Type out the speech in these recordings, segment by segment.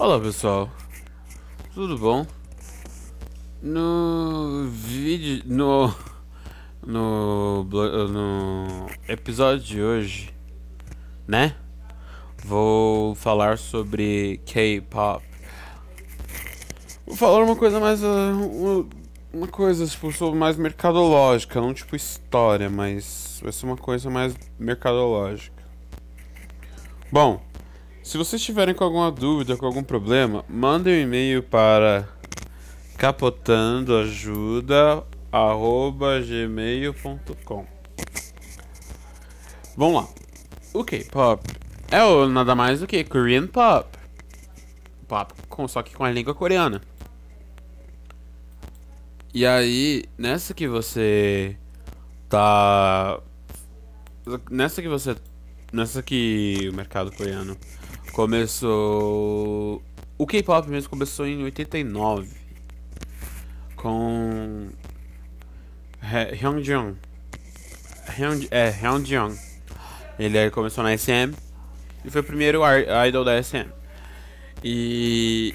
Olá pessoal, tudo bom? No vídeo, no, no, no episódio de hoje, né? Vou falar sobre K-pop. Vou falar uma coisa mais, uh, uma coisa tipo mais mercadológica, não tipo história, mas vai ser uma coisa mais mercadológica. Bom, se vocês tiverem com alguma dúvida, com algum problema, mandem um e-mail para capotandoajuda@gmail.com. Vamos lá. O K-pop é o nada mais do que Korean pop. Pop, com, só que com a língua coreana. E aí, nessa que você tá nessa que você nessa que o mercado coreano Começou. O K-pop mesmo começou em 89 com Hyunjung. Hyun, é, Hyunjung. Ele começou na SM e foi o primeiro idol da SM. E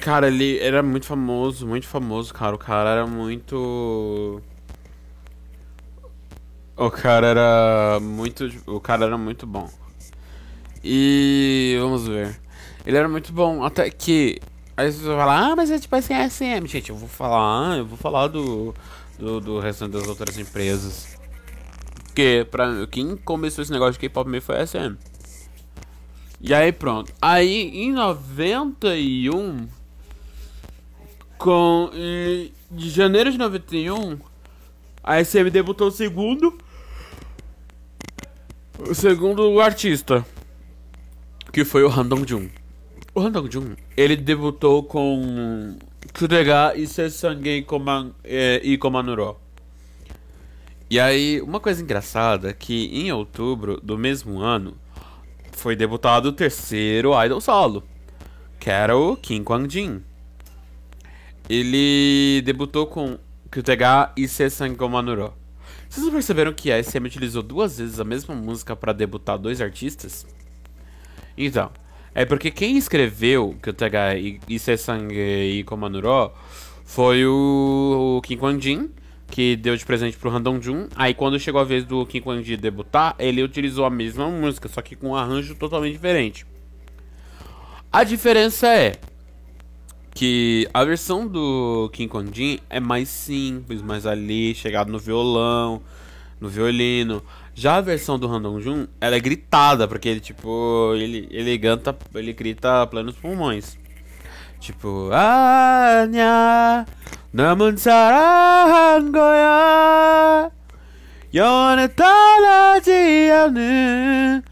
cara, ele era muito famoso, muito famoso, cara. O cara era muito o cara era muito, o cara era muito bom. E vamos ver. Ele era muito bom, até que. Aí você vai falar, ah, mas é tipo assim, é SM. Gente, eu vou falar, eu vou falar do, do, do restante das outras empresas. Porque pra, quem começou esse negócio de K-pop meio foi a SM. E aí pronto. Aí em 91, com. Em, de janeiro de 91, a SM debutou o segundo. O segundo artista que foi o Han Dong-jun. O Han Dong-jun, ele debutou com Kudega e Sesangei e Komanuro. E aí, uma coisa engraçada é que em outubro do mesmo ano foi debutado o terceiro idol solo, que era o Kim Kwang-jin. Ele debutou com Kutega e Sesangei Komanuro. Vocês perceberam que a SM utilizou duas vezes a mesma música para debutar dois artistas? Então, é porque quem escreveu Kyotega Ise-sangue e Komanuro foi o, o Kim Kwang-jin, que deu de presente pro Han Dong-jun. Aí quando chegou a vez do Kim Kwang-jin debutar, ele utilizou a mesma música, só que com um arranjo totalmente diferente. A diferença é que a versão do Kim Kwang-jin é mais simples, mais ali, chegado no violão, no violino. Já a versão do Random Jun, ela é gritada, porque ele, tipo, ele, eleganta, ele grita plenos pulmões. Tipo, Anya, Namunsaran Goya, Yonetala Diane,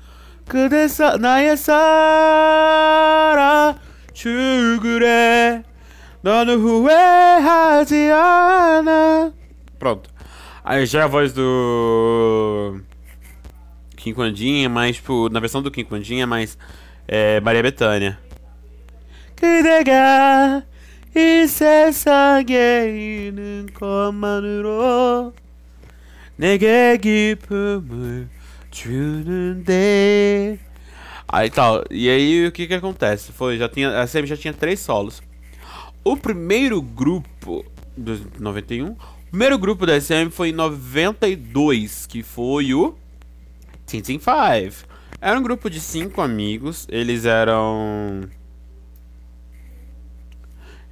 Kudesa Nayasara, Chugure, Nonuhue Hadiana. Pronto. Aí já é a voz do. Kim Quandinha, é mas tipo, na versão do Kim é mais. é, Maria Bethânia. Aí tal, e aí o que que acontece? Foi, já tinha, a SM já tinha três solos. O primeiro grupo 91, o primeiro grupo da SM foi em 92, que foi o Tintin Five. Era um grupo de cinco amigos. Eles eram.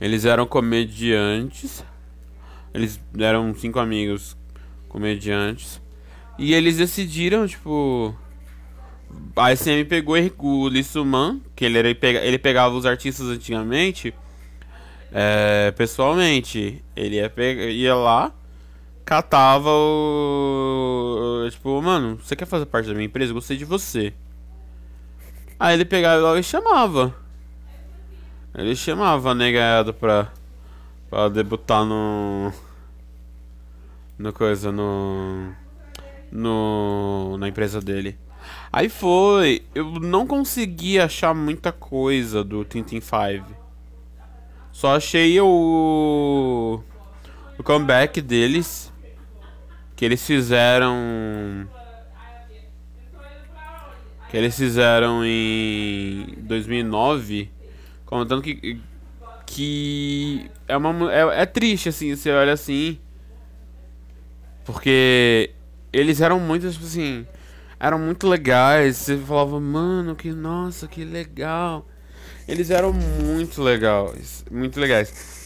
Eles eram comediantes. Eles eram cinco amigos comediantes. E eles decidiram, tipo. A SM pegou o Lee Suman, que ele, era, ele pegava os artistas antigamente. É, pessoalmente. Ele ia, ia lá catava o. Tipo, mano, você quer fazer parte da minha empresa? Gostei de você. Aí ele pegava logo e chamava. Ele chamava a negada pra. pra debutar no. No coisa, no. No. Na empresa dele. Aí foi. Eu não consegui achar muita coisa do Tintin 5. Só achei o. O comeback deles que eles fizeram que eles fizeram em 2009 Comentando que. Que. É uma. É, é triste, assim, você olha assim. Porque. Eles eram muito, tipo assim. Eram muito legais. Você falava, mano, que nossa, que legal. Eles eram muito legais. Muito legais.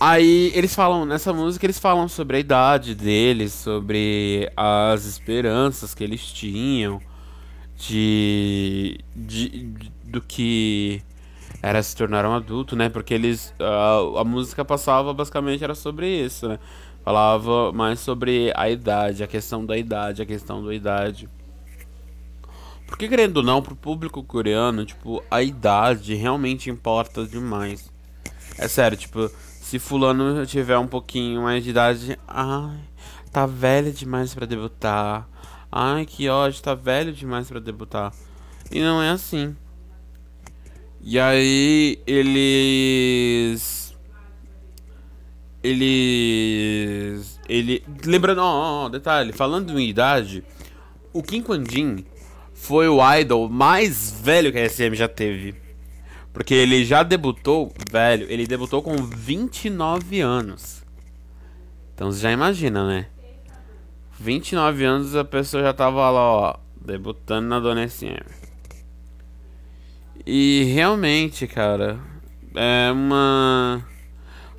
Aí eles falam, nessa música eles falam sobre a idade deles, sobre as esperanças que eles tinham de, de, de do que era se tornar um adulto, né? Porque eles a, a música passava basicamente era sobre isso, né? Falava mais sobre a idade, a questão da idade, a questão da idade. Porque querendo ou não, pro público coreano, tipo, a idade realmente importa demais. É sério, tipo, se fulano tiver um pouquinho mais de idade, ai, tá velho demais para debutar. Ai, que ódio, tá velho demais para debutar. E não é assim. E aí eles eles ele lembrando, ó, oh, detalhe, falando em idade, o Kim Kwan Jin foi o idol mais velho que a SM já teve. Porque ele já debutou, velho, ele debutou com 29 anos. Então você já imagina, né? 29 anos a pessoa já tava lá, ó, debutando na Dona SM. E realmente, cara, é uma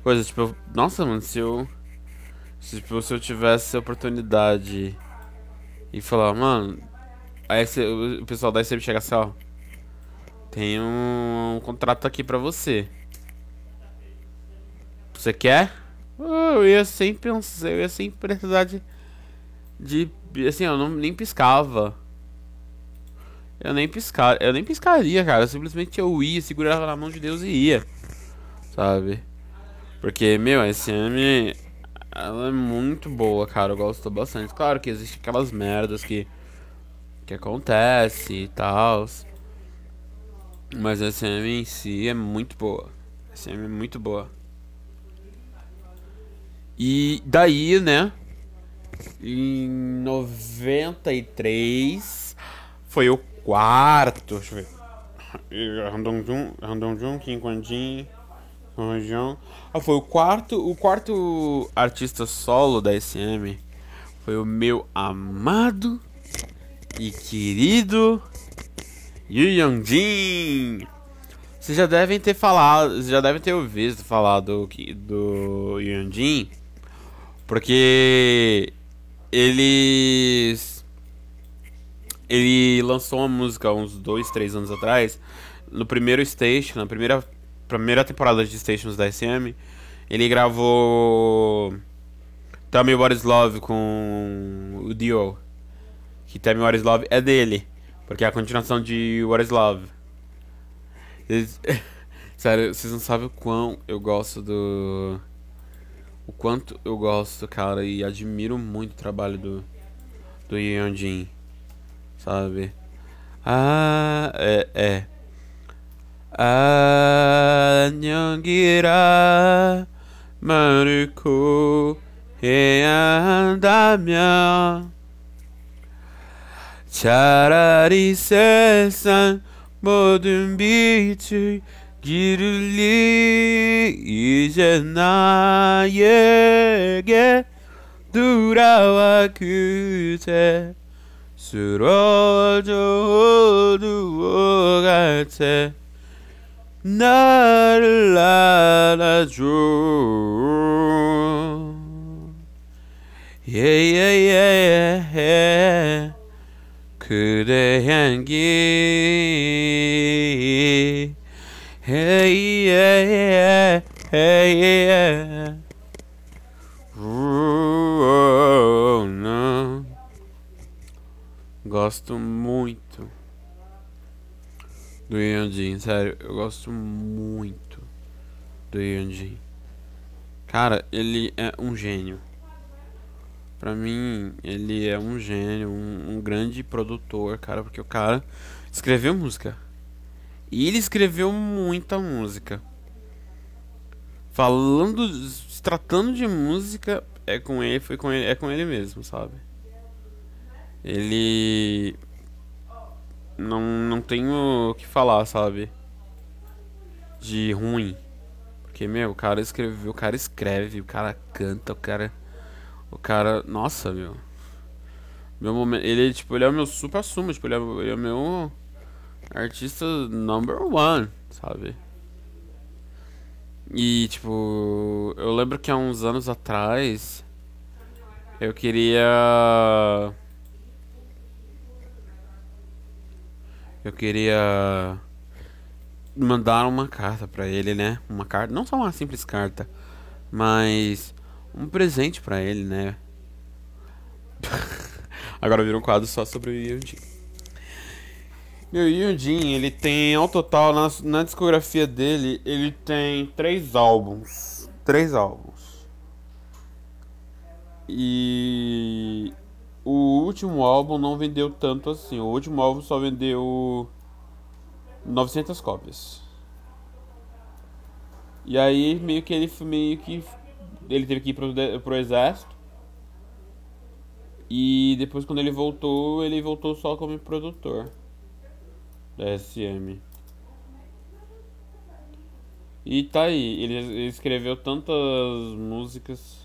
coisa tipo, nossa, mano, se eu se, tipo, se eu tivesse a oportunidade e falar, mano, aí o pessoal da SM chega assim, ó, tem um contrato aqui pra você. Você quer? eu ia sem pensar, eu ia sem precisar de, de assim, eu não nem piscava. Eu nem piscar, eu nem piscaria, cara. Simplesmente eu ia, segurava na mão de Deus e ia. Sabe? Porque, meu, a SM ela é muito boa, cara. Eu gosto bastante. Claro que existe aquelas merdas que que acontece e tal. Mas a SM em si é muito boa. A SM é muito boa. E daí, né? Em 93 foi o quarto. Deixa eu ver. Randonjun, Kim Kwanjin, Ah, foi o quarto, o quarto artista solo da SM. Foi o meu amado e querido Yu Yongjin! Vocês já devem ter falado, já devem ter ouvido falar do, do Yongjin, porque eles ele lançou uma música uns dois, três anos atrás, no primeiro station, na primeira primeira temporada de stations da SM, ele gravou Tell Me What Is Love com o Dio, que Tell Me What Is Love é dele. Porque é a continuação de What is Love. Eles... Sério, vocês não sabem o quão eu gosto do. O quanto eu gosto, cara, e admiro muito o trabalho do. Do Yeonjin. Sabe? Ah, é. é. 안녕이라 말을 고해야 한다면 차라리 세상 모든 빛을 기를리 이제 나에게 돌아와 그대 쓰러져 누워갈 때 나를 안아줘. 예예예예. yeah, yeah, yeah, 그대 향기 hey, yeah, hey, yeah. Ooh, não. Gosto muito do Yandin, sério, eu gosto muito do Yandin. Cara, ele é um gênio. Pra mim, ele é um gênio, um, um, grande produtor, cara, porque o cara escreveu música. E ele escreveu muita música. Falando, se tratando de música, é com ele, foi com ele, é com ele mesmo, sabe? Ele não não tenho o que falar, sabe? de ruim. Porque, meu, o cara escreveu, o cara escreve, o cara canta, o cara. O cara. Nossa, meu. Meu momento. Ele, tipo, ele é o meu super assumo, tipo, ele é, ele é o meu artista number one, sabe? E, tipo, eu lembro que há uns anos atrás eu queria. Eu queria mandar uma carta para ele, né? Uma carta, não só uma simples carta, mas um presente para ele, né? Agora vira um quadro só sobre o Yunjin. Meu Yunjin, ele tem ao total na, na discografia dele, ele tem três álbuns, três álbuns. E o último álbum não vendeu tanto assim. O último álbum só vendeu 900 cópias. E aí meio que ele meio que ele teve que ir pro, pro exército. E depois quando ele voltou, ele voltou só como produtor da SM. E tá aí, ele escreveu tantas músicas.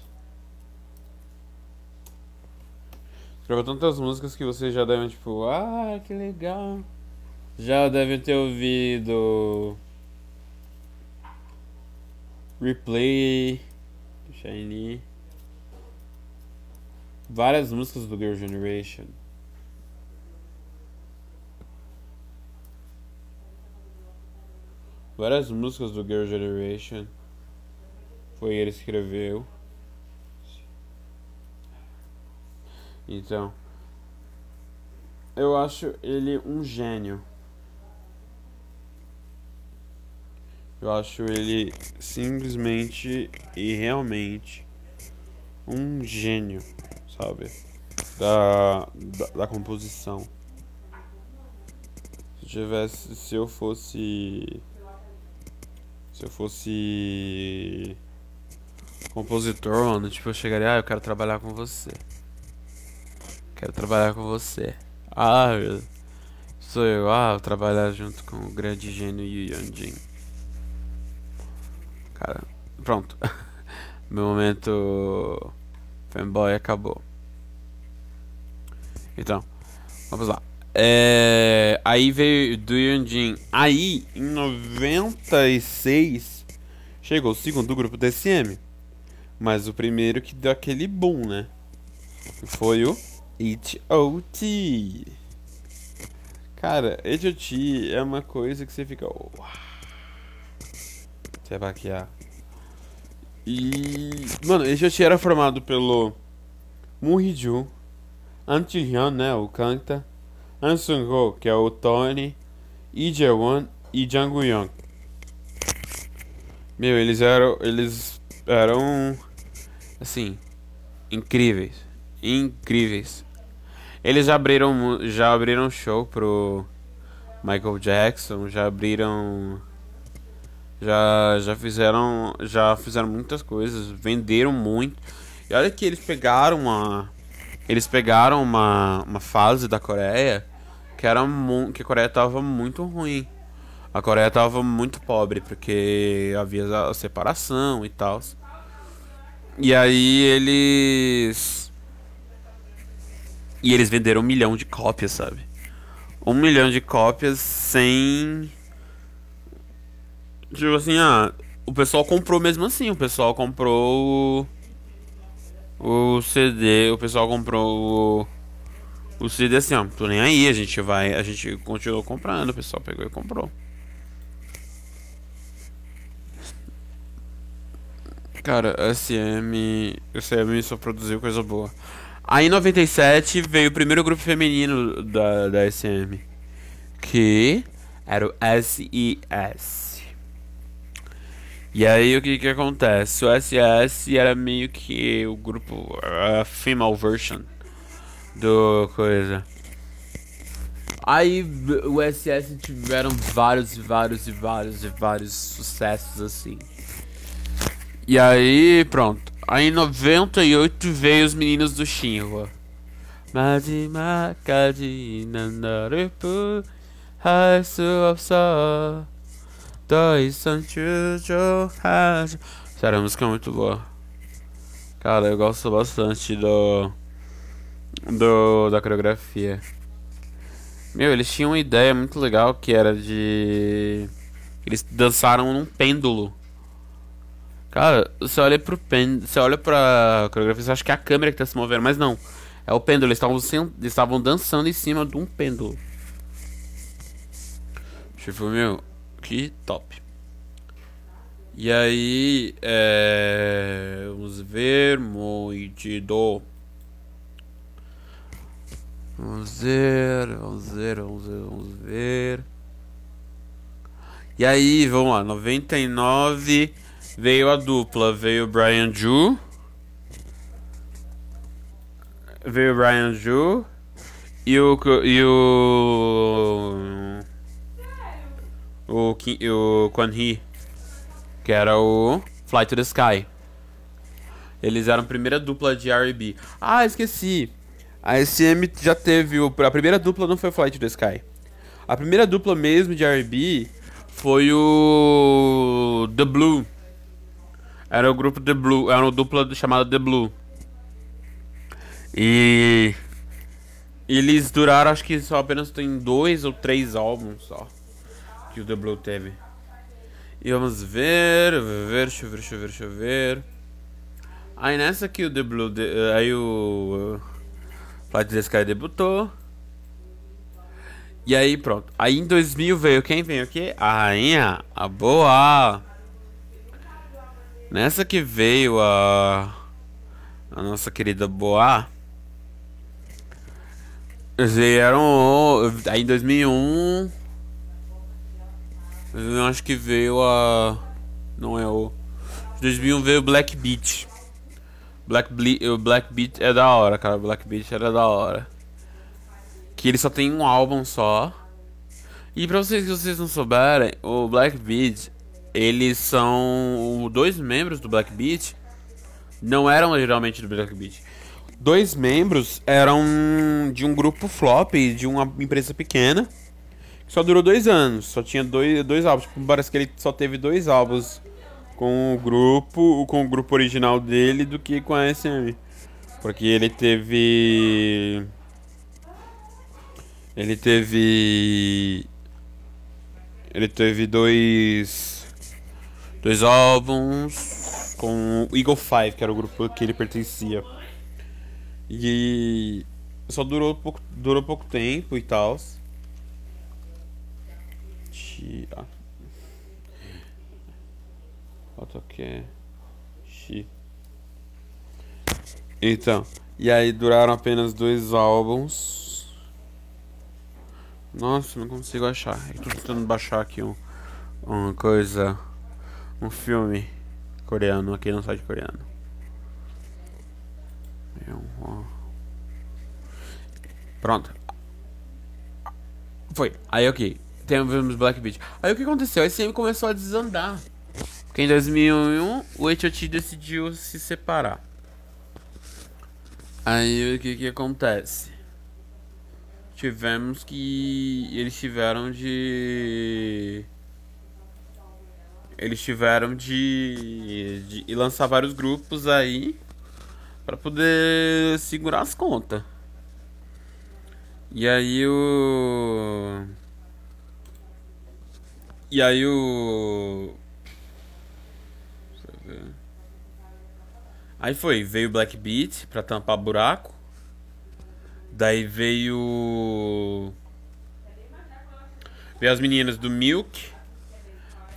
Escreveu tantas músicas que vocês já devem, tipo, ah, que legal. Já devem ter ouvido Replay, Shiny. Várias músicas do Girl Generation. Várias músicas do Girl Generation. Foi ele que escreveu. Então, eu acho ele um gênio. Eu acho ele simplesmente e realmente um gênio, sabe? Da, da, da composição. Se tivesse. Se eu fosse. Se eu fosse. Compositor, mano, tipo, eu chegaria, ah, eu quero trabalhar com você. Quero trabalhar com você. Ah, sou eu, ah, eu trabalhar junto com o grande gênio Yu Jin. Cara, pronto. Meu momento fanboy acabou. Então, vamos lá. É, aí veio do Yunjin. Aí, em 96, chegou o segundo grupo SM. Mas o primeiro que deu aquele boom, né? Foi o H.O.T. Cara, H.O.T. é uma coisa que você fica. Você vai baquear. E. Mano, esse já era formado pelo Muhiju, Antilhan, né? O Kanta, Ansung-ho, que é o Tony, Lee e Jang Young. Meu, eles eram. Eles eram. Assim. Incríveis. Incríveis. Eles já abriram, já abriram show pro Michael Jackson, já abriram já, já fizeram já fizeram muitas coisas, venderam muito. E olha que eles pegaram uma eles pegaram uma, uma fase da Coreia que era que a Coreia tava muito ruim. A Coreia tava muito pobre porque havia a separação e tal. E aí eles e eles venderam um milhão de cópias, sabe? Um milhão de cópias sem Tipo assim, ah, o pessoal comprou mesmo assim, o pessoal comprou o, o CD, o pessoal comprou o, o CD assim, ó, tô nem aí, a gente vai, a gente continuou comprando, o pessoal pegou e comprou. Cara, SM, SM só produziu coisa boa. Aí em 97 veio o primeiro grupo feminino da, da SM, que era o SES. E aí o que que acontece? O SS era meio que o grupo a female version do coisa. Aí o SS tiveram vários e vários e vários e vários sucessos assim. E aí pronto. Aí em 98 veio os meninos do Shinhwa. Majima kaji nandarepu hasu Dois Santos Sério, a música é muito boa. Cara, eu gosto bastante do. do da coreografia. Meu, eles tinham uma ideia muito legal que era de. Eles dançaram num pêndulo. Cara, você olha pro pêndulo. Você olha pra coreografia, você acha que é a câmera que tá se movendo, mas não. É o pêndulo, eles estavam, estavam dançando em cima de um pêndulo. Tipo, meu, que top. E aí, é... vamos ver, muito. Vamos ver, vamos ver, vamos ver, vamos ver. E aí, vamos lá, 99 veio a dupla, veio o Brian Ju. Veio o Brian Ju e o e o o o Quan Hee, que era o Fly to the Sky. Eles eram a primeira dupla de R&B. Ah, esqueci. A SM já teve. O, a primeira dupla não foi Flight to the Sky. A primeira dupla mesmo de RB foi o. The Blue. Era o grupo The Blue. Era uma dupla chamada The Blue. E. Eles duraram, acho que só apenas tem dois ou três álbuns só. Que o The Blue teve. E vamos ver, ver, deixa eu ver, deixa eu ver, deixa eu ver. Aí nessa aqui o The Blue. Aí o. Flight the Sky debutou. E aí pronto. Aí em 2000 veio quem veio aqui? A rainha, a boa. Nessa que veio a a nossa querida boa. Vieram aí em 2001 eu acho que veio a não é o 2001 veio Black Beach. Black, Ble Black Beat é da hora, cara. Black Beat era da hora. Que ele só tem um álbum só. E pra vocês que vocês não souberem, o Black Beat, eles são dois membros do Black Beat. Não eram geralmente do Black Beat. Dois membros eram de um grupo flop, de uma empresa pequena. Só durou dois anos. Só tinha dois, dois álbuns. Tipo, parece que ele só teve dois álbuns com o grupo, com o grupo original dele do que com a SM. Porque ele teve ele teve ele teve dois dois álbuns com o Eagle Five, que era o grupo que ele pertencia. E só durou pouco, durou pouco tempo e tal. Ah, AutoCAD. Então, e aí duraram apenas dois álbuns. Nossa, não consigo achar. Eu tô tentando baixar aqui um, uma coisa. Um filme coreano aqui no site coreano. Pronto. Foi. Aí ok. Temos Black Beach. Aí o que aconteceu? A SM começou a desandar. Porque em 2001 o H.O.T. decidiu se separar. Aí o que que acontece? Tivemos que eles tiveram de eles tiveram de, de lançar vários grupos aí para poder segurar as contas. E aí o e aí o Aí foi, veio Black Beat pra tampar buraco. Daí veio. Veio as meninas do Milk.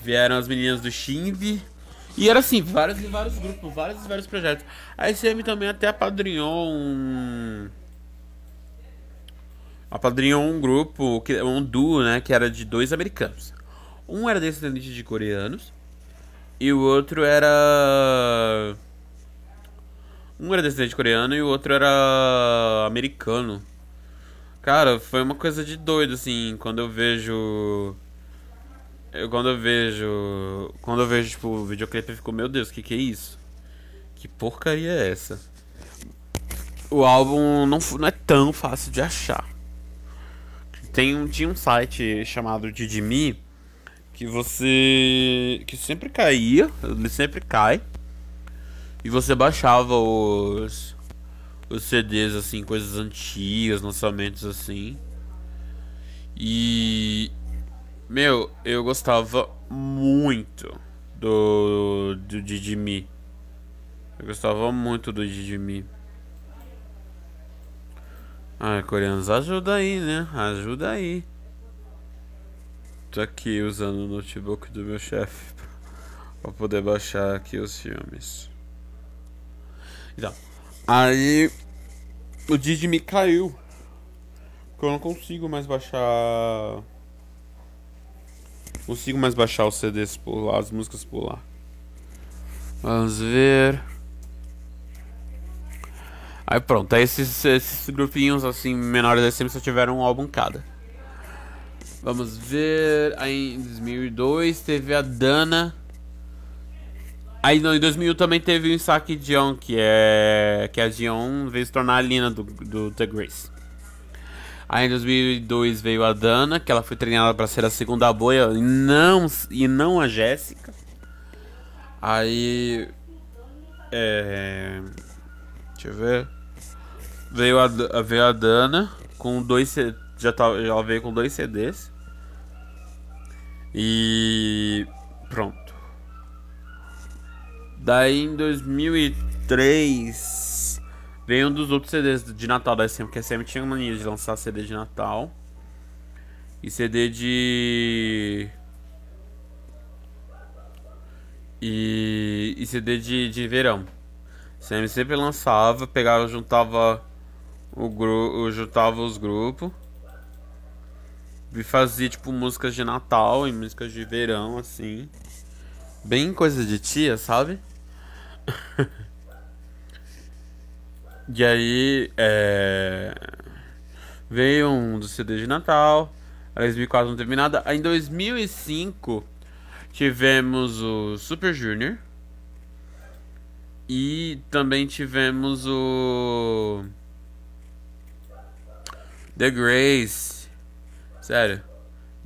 Vieram as meninas do Shinvi. E era assim, vários e vários grupos, vários e vários projetos. A SM também até apadrinhou um. Apadrinhou um grupo, um duo, né? Que era de dois americanos. Um era descendente de coreanos. E o outro era. Um era descendente coreano e o outro era americano. Cara, foi uma coisa de doido, assim, quando eu vejo. Eu, quando eu vejo. Quando eu vejo, tipo, o videoclipe, eu fico, meu Deus, que que é isso? Que porcaria é essa? O álbum não, não é tão fácil de achar. Tem, tinha um site chamado Didimi que você. que sempre caía, ele sempre cai. E você baixava os. os CDs, assim, coisas antigas, lançamentos assim. E. Meu, eu gostava muito do. do Didimi. Eu gostava muito do Didimi. Ah, coreanos, ajuda aí, né? Ajuda aí. Tô aqui usando o notebook do meu chefe pra poder baixar aqui os filmes. Então, aí o Didi me caiu. Porque eu não consigo mais baixar. Consigo mais baixar os CDs por lá, as músicas por lá. Vamos ver. Aí pronto, aí esses, esses grupinhos assim menores SM só tiveram um álbum cada. Vamos ver. Aí em 2002 teve a Dana. Aí em 2001 também teve o Isaac Dion, que é. Que a Dion veio se tornar a Lina do, do The Grace. Aí em 2002 veio a Dana, que ela foi treinada para ser a segunda boia e não, e não a Jéssica. Aí. É. Deixa eu ver. Veio a, veio a Dana com dois. Já, tá, já veio com dois CDs. E. Pronto. Daí em 2003 veio um dos outros CDs de Natal da SM, porque a SM tinha mania de lançar CD de Natal e CD de. E, e CD de, de verão. A sempre lançava, pegava, juntava o grupo, juntava os grupos e fazia tipo músicas de Natal e músicas de verão assim. Bem coisa de tia, sabe? e aí é... veio um do CD de Natal. Em 2004 não teve nada. Em 2005 tivemos o Super Junior. E também tivemos o The Grace. Sério,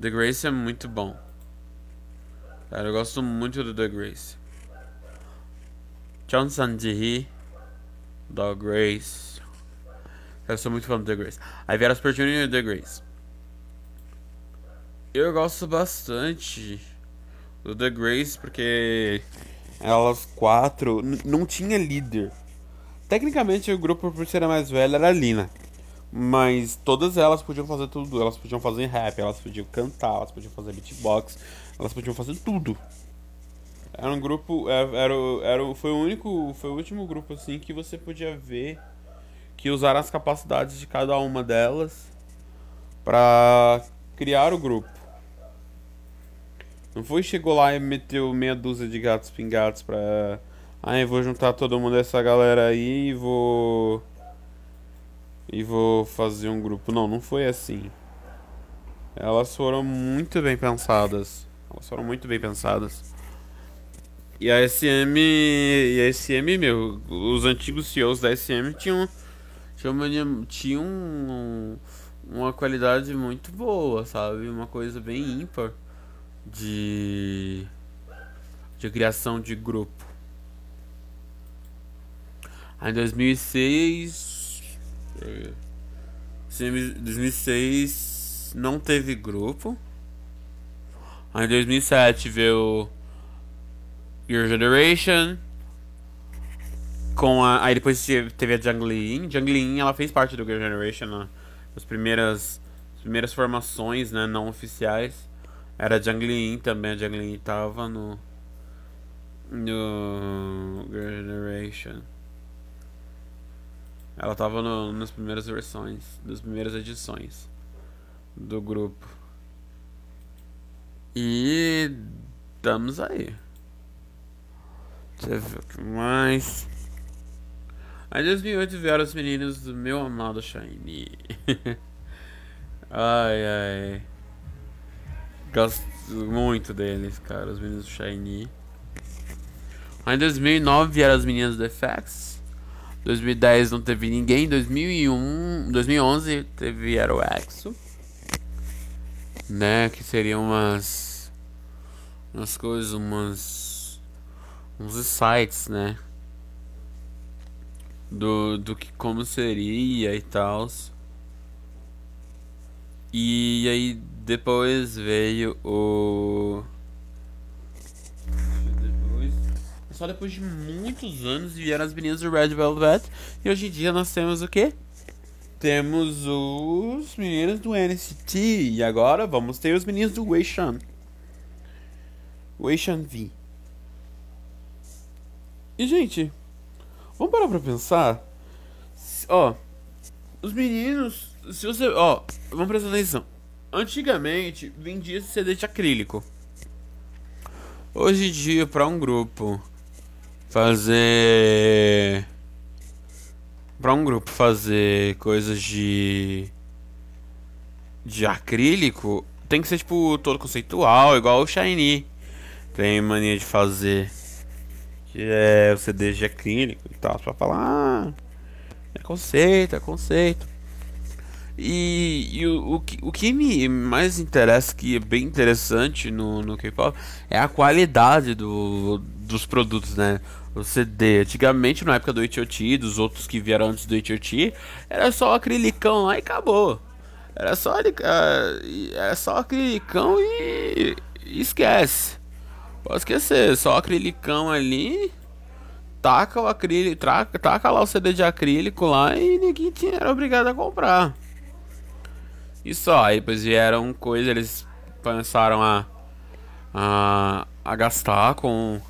The Grace é muito bom. Sério, eu gosto muito do The Grace. Chon Sanji The Grace. Eu sou muito fã do The Grace. Aí vieram as Junior e The Grace. Eu gosto bastante do The Grace porque elas quatro não tinha líder. Tecnicamente o grupo por ser a mais velha era a Lina. Mas todas elas podiam fazer tudo. Elas podiam fazer rap, elas podiam cantar, elas podiam fazer beatbox, elas podiam fazer tudo. Era um grupo. É, era, era, foi o único. Foi o último grupo assim que você podia ver que usaram as capacidades de cada uma delas para criar o grupo. Não foi chegou lá e meteu meia dúzia de gatos pingados pra. Eu vou juntar todo mundo essa galera aí e vou e vou fazer um grupo. Não, não foi assim. Elas foram muito bem pensadas. Elas foram muito bem pensadas. E a SM. E a SM, meu, os antigos CEOs da SM tinham. Tinham, tinham um, uma qualidade muito boa, sabe? Uma coisa bem ímpar de. de criação de grupo. Aí em 2006 2006 não teve grupo. Aí em 2007 veio Your Generation. Com a, aí depois teve a Jungling. Jungling ela fez parte do Your Generation né? as primeiras, as primeiras formações né, não oficiais. Era a Jungling também. A Jungling tava no. No Your Generation. Ela tava no, nas primeiras versões, das primeiras edições do grupo. E estamos aí. Deixa eu ver o que mais. Aí em 2008 vieram os meninos do meu amado Shiny. ai ai. Gosto muito deles, cara, os meninos do Shiny. Aí em 2009 vieram as meninas do FX. 2010 não teve ninguém. 2001, 2011 teve Aeroexo, né? Que seriam umas umas coisas, umas. uns sites, né? Do, do que como seria e tal. E aí depois veio o. Depois, só depois de muitos anos vieram as meninas do Red Velvet. E hoje em dia nós temos o quê? Temos os meninos do NCT. E agora vamos ter os meninos do Weishan. Weishan V. E gente, vamos parar pra pensar. Ó, os meninos. Se você. Ó, vamos prestar atenção. Antigamente vendia CD de acrílico. Hoje em dia, para um grupo fazer. Para um grupo fazer coisas de. de acrílico, tem que ser tipo todo conceitual, igual o Shiny. Tem mania de fazer. Que é o CD de acrílico e tal, pra falar. Ah, é conceito, é conceito. E, e o, o, que, o que me mais interessa, que é bem interessante no, no K-pop, é a qualidade do, dos produtos, né? O CD, antigamente na época do H.O.T., dos outros que vieram antes do H.O.T., era só acrilicão lá e acabou. Era só, uh, era só acrilicão e, e esquece. Pode esquecer, só acrilicão ali taca o acrílico, taca, taca lá o CD de acrílico lá e ninguém tinha, era obrigado a comprar. E só, aí depois vieram coisas, eles começaram a, a, a gastar com,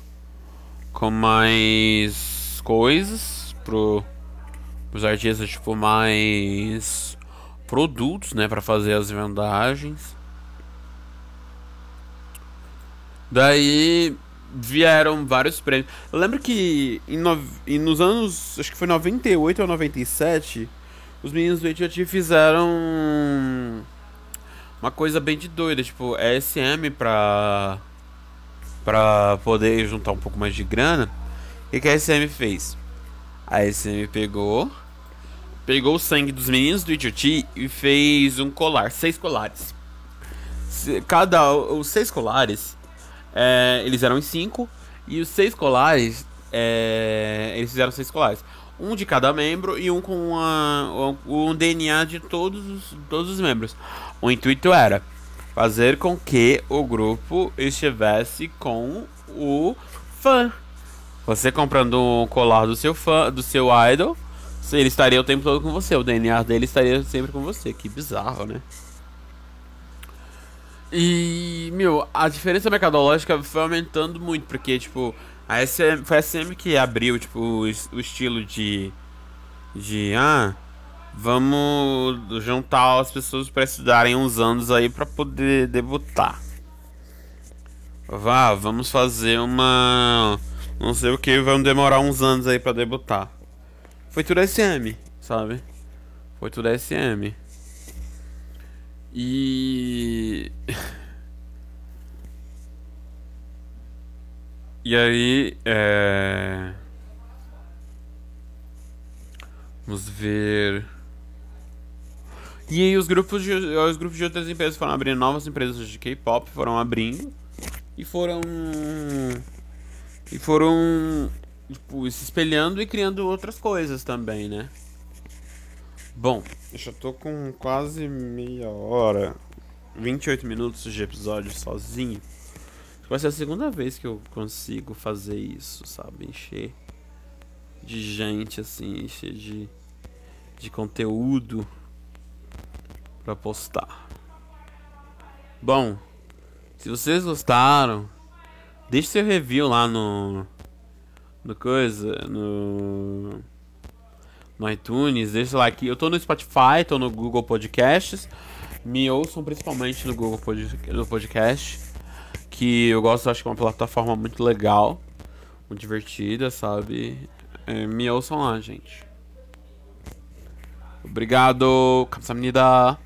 com mais coisas pro, os artistas, tipo, mais produtos, né, para fazer as vendagens. Daí vieram vários prêmios. Eu lembro que em no, nos anos, acho que foi 98 ou 97, os meninos do AT&T fizeram uma coisa bem de doida, tipo, ESM pra pra poder juntar um pouco mais de grana. O que, a ESM fez? A ESM pegou pegou o sangue dos meninos do AT&T e fez um colar, seis colares. Cada os seis colares, é, eles eram em cinco e os seis colares, é, eles fizeram seis colares um de cada membro e um com uma, um DNA de todos os, todos os membros. O intuito era fazer com que o grupo estivesse com o fã. Você comprando um colar do seu fã, do seu idol, ele estaria o tempo todo com você. O DNA dele estaria sempre com você. Que bizarro, né? E, meu, a diferença mercadológica foi aumentando muito, porque, tipo, a SM, foi a SM que abriu, tipo, o, o estilo de. De. Ah. Vamos juntar as pessoas para estudarem uns anos aí para poder debutar. Vá, vamos fazer uma. Não sei o que, vamos demorar uns anos aí para debutar. Foi tudo SM, sabe? Foi tudo SM. E. E aí, é... Vamos ver. E os grupos de, os grupos de outras empresas foram abrindo novas empresas de K-pop, foram abrindo e foram e foram tipo, se espelhando e criando outras coisas também, né? Bom, eu já tô com quase meia hora, 28 minutos de episódio sozinho. Vai ser a segunda vez que eu consigo fazer isso, sabe? Encher de gente, assim, encher de, de conteúdo para postar. Bom, se vocês gostaram, deixe seu review lá no no coisa, no no iTunes, deixa lá que eu tô no Spotify, tô no Google Podcasts. Me ouçam principalmente no Google Pod, no podcast, que eu gosto, acho que é uma plataforma muito legal, muito divertida, sabe? É, me ouçam lá, gente. Obrigado, Kamsahamnida.